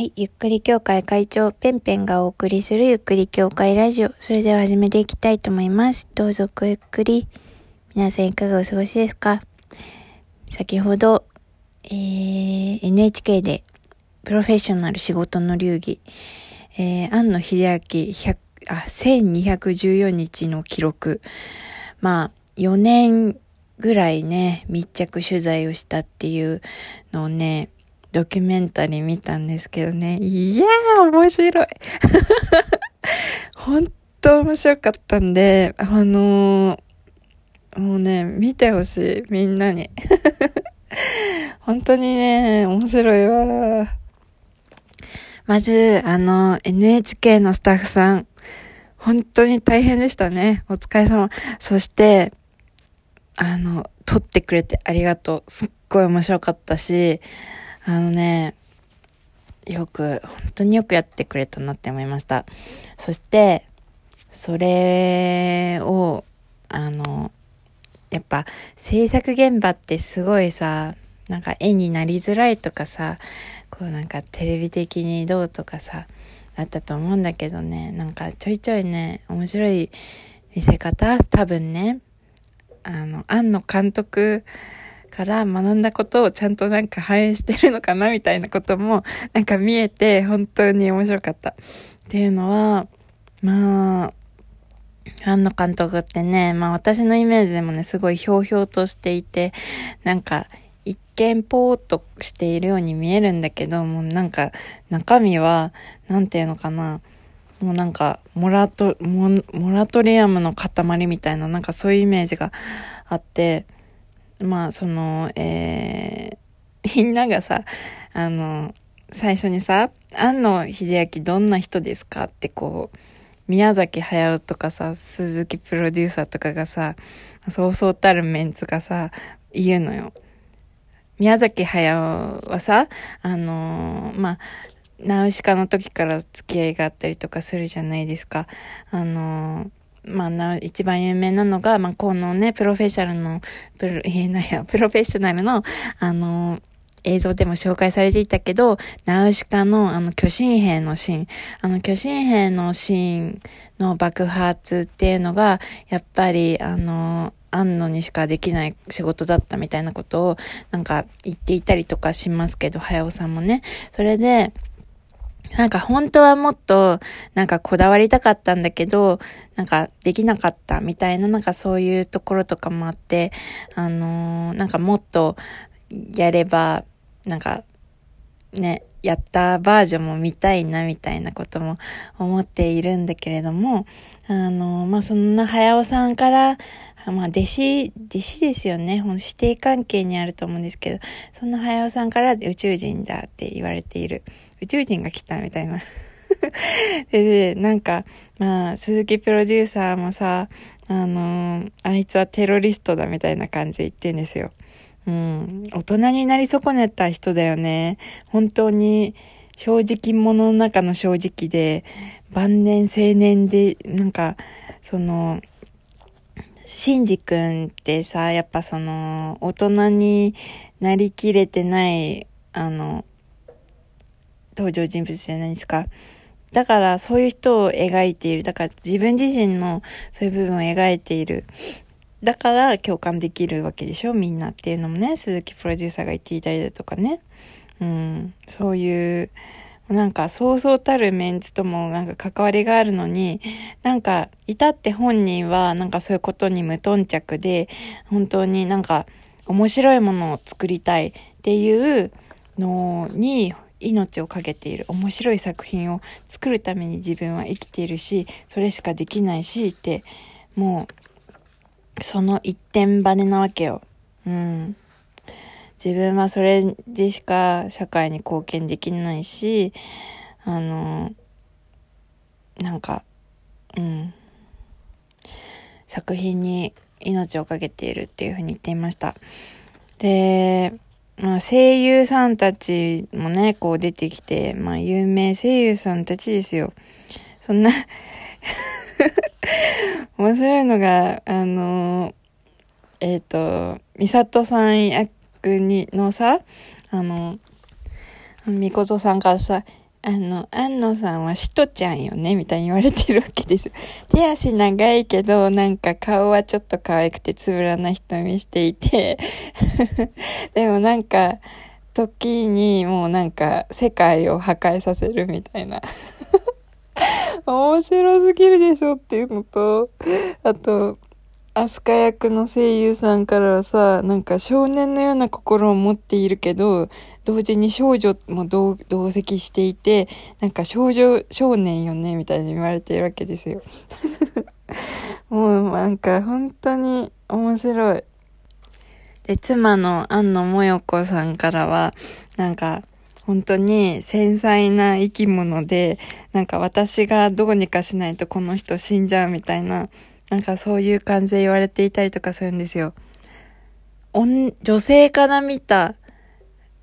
はい。ゆっくり協会会長、ペンペンがお送りするゆっくり協会ラジオ。それでは始めていきたいと思います。どうぞごゆっくり。皆さんいかがお過ごしですか？先ほど、えー、NHK で、プロフェッショナル仕事の流儀、えー、庵野秀明100あ、1214日の記録。まあ、4年ぐらいね、密着取材をしたっていうのをね、ドキュメンタリー見たんですけどね。いやー、面白い。本当面白かったんで、あのー、もうね、見てほしい。みんなに。本当にね、面白いわ。まず、あの、NHK のスタッフさん、本当に大変でしたね。お疲れ様。そして、あの、撮ってくれてありがとう。すっごい面白かったし、あのね、よく、本当によくやってくれたなって思いました。そして、それを、あの、やっぱ制作現場ってすごいさ、なんか絵になりづらいとかさ、こうなんかテレビ的にどうとかさ、あったと思うんだけどね、なんかちょいちょいね、面白い見せ方？多分ね、あの、庵野監督から学んだことをちゃんとなんか反映してるのかなみたいなこともなんか見えて本当に面白かった。っていうのは、まあ、庵野監督ってね、まあ私のイメージでもね、すごいひょうひょうとしていて、なんか一見ぽーっとしているように見えるんだけど、もうなんか中身は、なんていうのかな、もうなんか、モラト、モラトリアムの塊みたいな、なんかそういうイメージがあって、まあ、その、えー、みんながさ、あの、最初にさ、庵野秀明どんな人ですかってこう、宮崎駿とかさ、鈴木プロデューサーとかがさ、そうそうたるメンツがさ、言うのよ。宮崎駿はさ、あのー、まあ、ナウシカの時から付き合いがあったりとかするじゃないですか。あのーまあ、一番有名なのが、まあ、このね、プロフェッショナルの、プロ、えー、なや、プロフェッショナルの、あの、映像でも紹介されていたけど、ナウシカのあの巨神兵のシーン、あの巨神兵のシーンの爆発っていうのが、やっぱりあの、安野にしかできない仕事だったみたいなことをなんか言っていたりとかしますけど、早尾さんもね。それで、なんか本当はもっとなんかこだわりたかったんだけど、なんかできなかったみたいななんかそういうところとかもあって、あのー、なんかもっとやれば、なんかね、やったバージョンも見たいなみたいなことも思っているんだけれども、あの、まあ、そんな早尾さんから、まあ、弟子、弟子ですよね。指定関係にあると思うんですけど、そんな早尾さんから宇宙人だって言われている。宇宙人が来たみたいな。で、なんか、まあ、鈴木プロデューサーもさ、あの、あいつはテロリストだみたいな感じで言ってんですよ。うん。大人になり損ねた人だよね。本当に、正直者の中の正直で、晩年青年で、なんか、その、シンジ君ってさ、やっぱその、大人になりきれてない、あの、登場人物じゃないですか。だからそういう人を描いている。だから自分自身のそういう部分を描いている。だから共感できるわけでしょみんなっていうのもね、鈴木プロデューサーが言っていたりだとかね。うん、そういう、なんかそうそうたるメンツともなんか関わりがあるのに、なんか至って本人はなんかそういうことに無頓着で、本当になんか面白いものを作りたいっていうのに命を懸けている面白い作品を作るために自分は生きているしそれしかできないしってもうその一点バネなわけよ。うん。自分はそれでしか社会に貢献できないし、あの、なんか、うん。作品に命を懸けているっていうふうに言っていました。で、まあ、声優さんたちもね、こう出てきて、まあ、有名声優さんたちですよ。そんな面白いのが、あの、えっ、ー、と、みさとさん役にのさ、あの、みことさんからさ、あの、安野さんはしとちゃんよねみたいに言われてるわけです。手足長いけど、なんか顔はちょっと可愛くてつぶらな瞳していて でもなんか、時にもうなんか世界を破壊させるみたいな面白すぎるでしょっていうのと、あと、アスカ役の声優さんからはさ、なんか少年のような心を持っているけど、同時に少女も同同席していて、なんか少女少年よね、みたいに言われてるわけですよ。もうなんか本当に面白い。で、妻の安野もよこさんからは、なんか、本当に繊細な生き物で、なんか私がどうにかしないとこの人死んじゃうみたいな、なんかそういう感じで言われていたりとかするんですよ。女性から見た、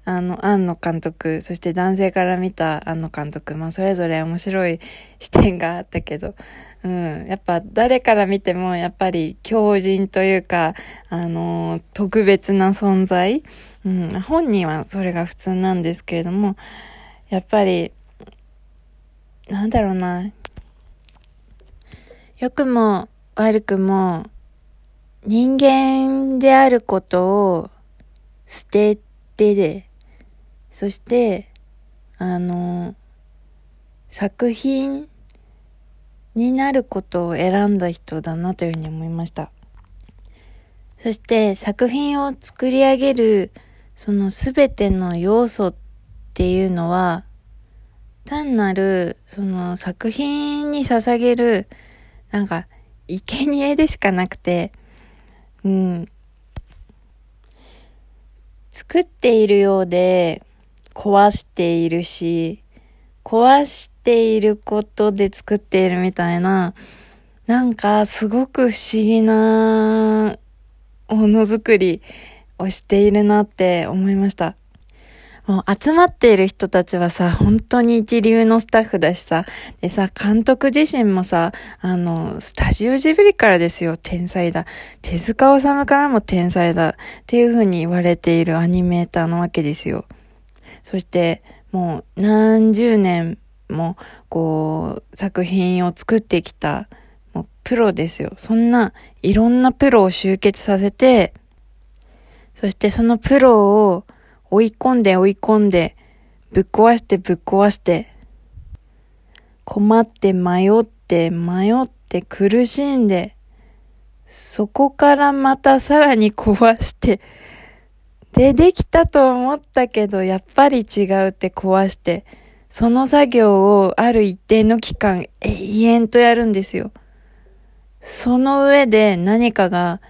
あの、庵野監督、そして男性から見た庵野監督、まあそれぞれ面白い視点があったけど、うん。やっぱ誰から見てもやっぱり強靭というか、あのー、特別な存在。うん。本人はそれが普通なんですけれども、やっぱり、なんだろうな。良くも悪くも人間であることを捨ててで、そして、あの、作品になることを選んだ人だなというふうに思いました。そして作品を作り上げるそのすべての要素っていうのは単なるその作品に捧げるなんか生贄でしかなくて、うん。作っているようで壊しているし、壊していることで作っているみたいな、なんかすごく不思議なものづくりをしているなって思いました。もう集まっている人たちはさ、本当に一流のスタッフだしさ、でさ、監督自身もさ、あの、スタジオジブリからですよ、天才だ。手塚治虫からも天才だ。っていう風に言われているアニメーターなわけですよ。そして、もう何十年もこう作品を作ってきたもうプロですよ。そんないろんなプロを集結させて、そしてそのプロを追い込んで追い込んで、ぶっ壊してぶっ壊して、困って迷って迷って苦しんで、そこからまたさらに壊して、で、できたと思ったけど、やっぱり違うって壊して、その作業をある一定の期間永遠とやるんですよ。その上で何かが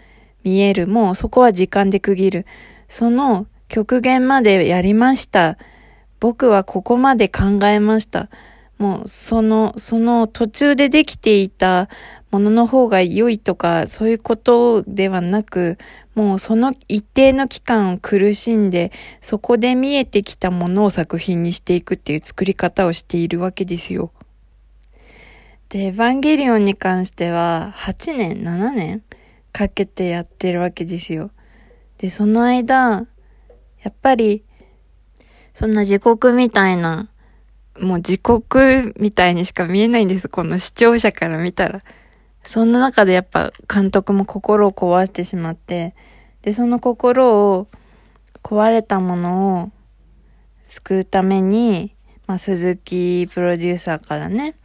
見える。もうそこは時間で区切る。その極限までやりました。僕はここまで考えました。もうその、その途中でできていたものの方が良いとか、そういうことではなく、もうその一定の期間を苦しんで、そこで見えてきたものを作品にしていくっていう作り方をしているわけですよ。で、エヴァンゲリオンに関しては、8年、7年かけてやってるわけですよ。で、その間、やっぱり、そんな時刻みたいな、もう時刻みたいにしか見えないんです。この視聴者から見たら。そんな中でやっぱ監督も心を壊してしまって、で、その心を壊れたものを救うために、まあ、鈴木プロデューサーからね、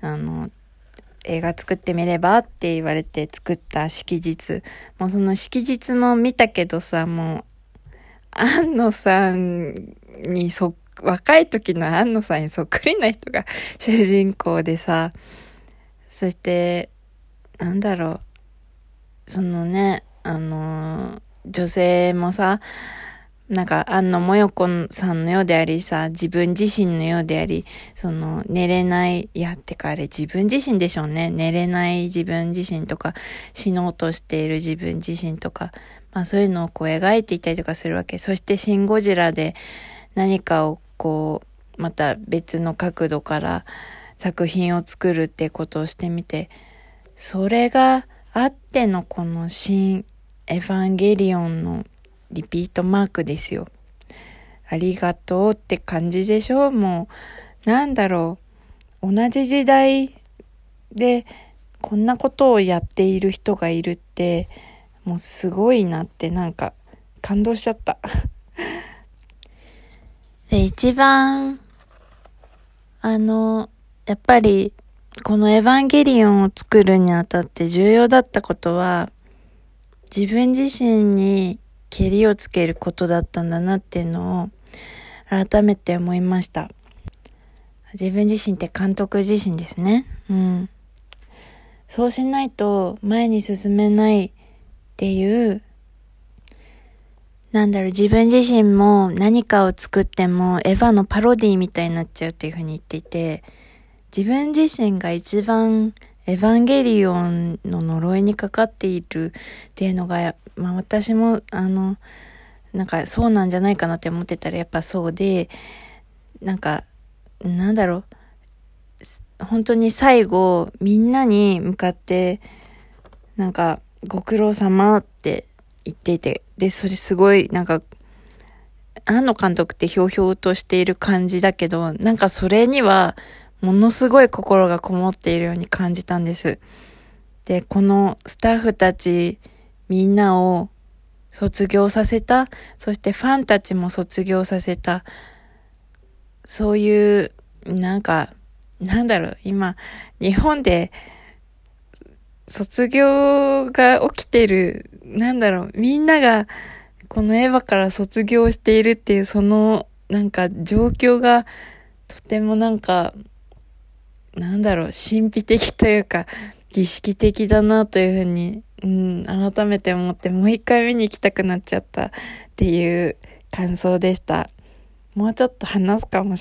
あの、映画作ってみればって言われて作った式日。もうその式日も見たけどさ、もう、安野さんにそっ、若い時の安野さんにそっくりな人が主人公でさ、そして、なんだろう、そのね、あの、女性もさ、なんか、安野もよこさんのようでありさ、自分自身のようであり、その、寝れない、いや、ってかあれ自分自身でしょうね。寝れない自分自身とか、死のうとしている自分自身とか、まあそういうのをこう描いていたりとかするわけ。そして、シン・ゴジラで何かをこう、また別の角度から作品を作るってことをしてみて、それがあってのこの新エヴァンゲリオンのリピートマークですよ。ありがとうって感じでしょうもう、なんだろう、同じ時代でこんなことをやっている人がいるって、もうすごいなってなんか感動しちゃった。で、一番、あの、やっぱり、このエヴァンゲリオンを作るにあたって重要だったことは、自分自身にけりをつけることだったんだなっていうのを改めて思いました。自分自身って監督自身ですね。うん。そうしないと前に進めないっていう、なんだろう、自分自身も何かを作ってもエヴァのパロディみたいになっちゃうっていうふうに言っていて、自分自身が一番エヴァンゲリオンの呪いにかかっているっていうのが、まあ私も、あの、なんかそうなんじゃないかなって思ってたらやっぱそうで、なんか、なんだろう、本当に最後、みんなに向かって、なんか、ご苦労様って言っていて、で、それすごい、なんか、庵野監督ってひょうひょうとしている感じだけど、なんかそれには、ものすごい心がこもっているように感じたんです。で、このスタッフたちみんなを卒業させた、そしてファンたちも卒業させた、そういう、なんか、なんだろう、今、日本で卒業が起きてる、なんだろう、みんながこのエヴァから卒業しているっていうそのなんか状況がとてもなんかなんだろう、神秘的というか、儀式的だなというふうに、うん、改めて思って、もう一回見に行きたくなっちゃったっていう感想でした。もうちょっと話すかもしれない。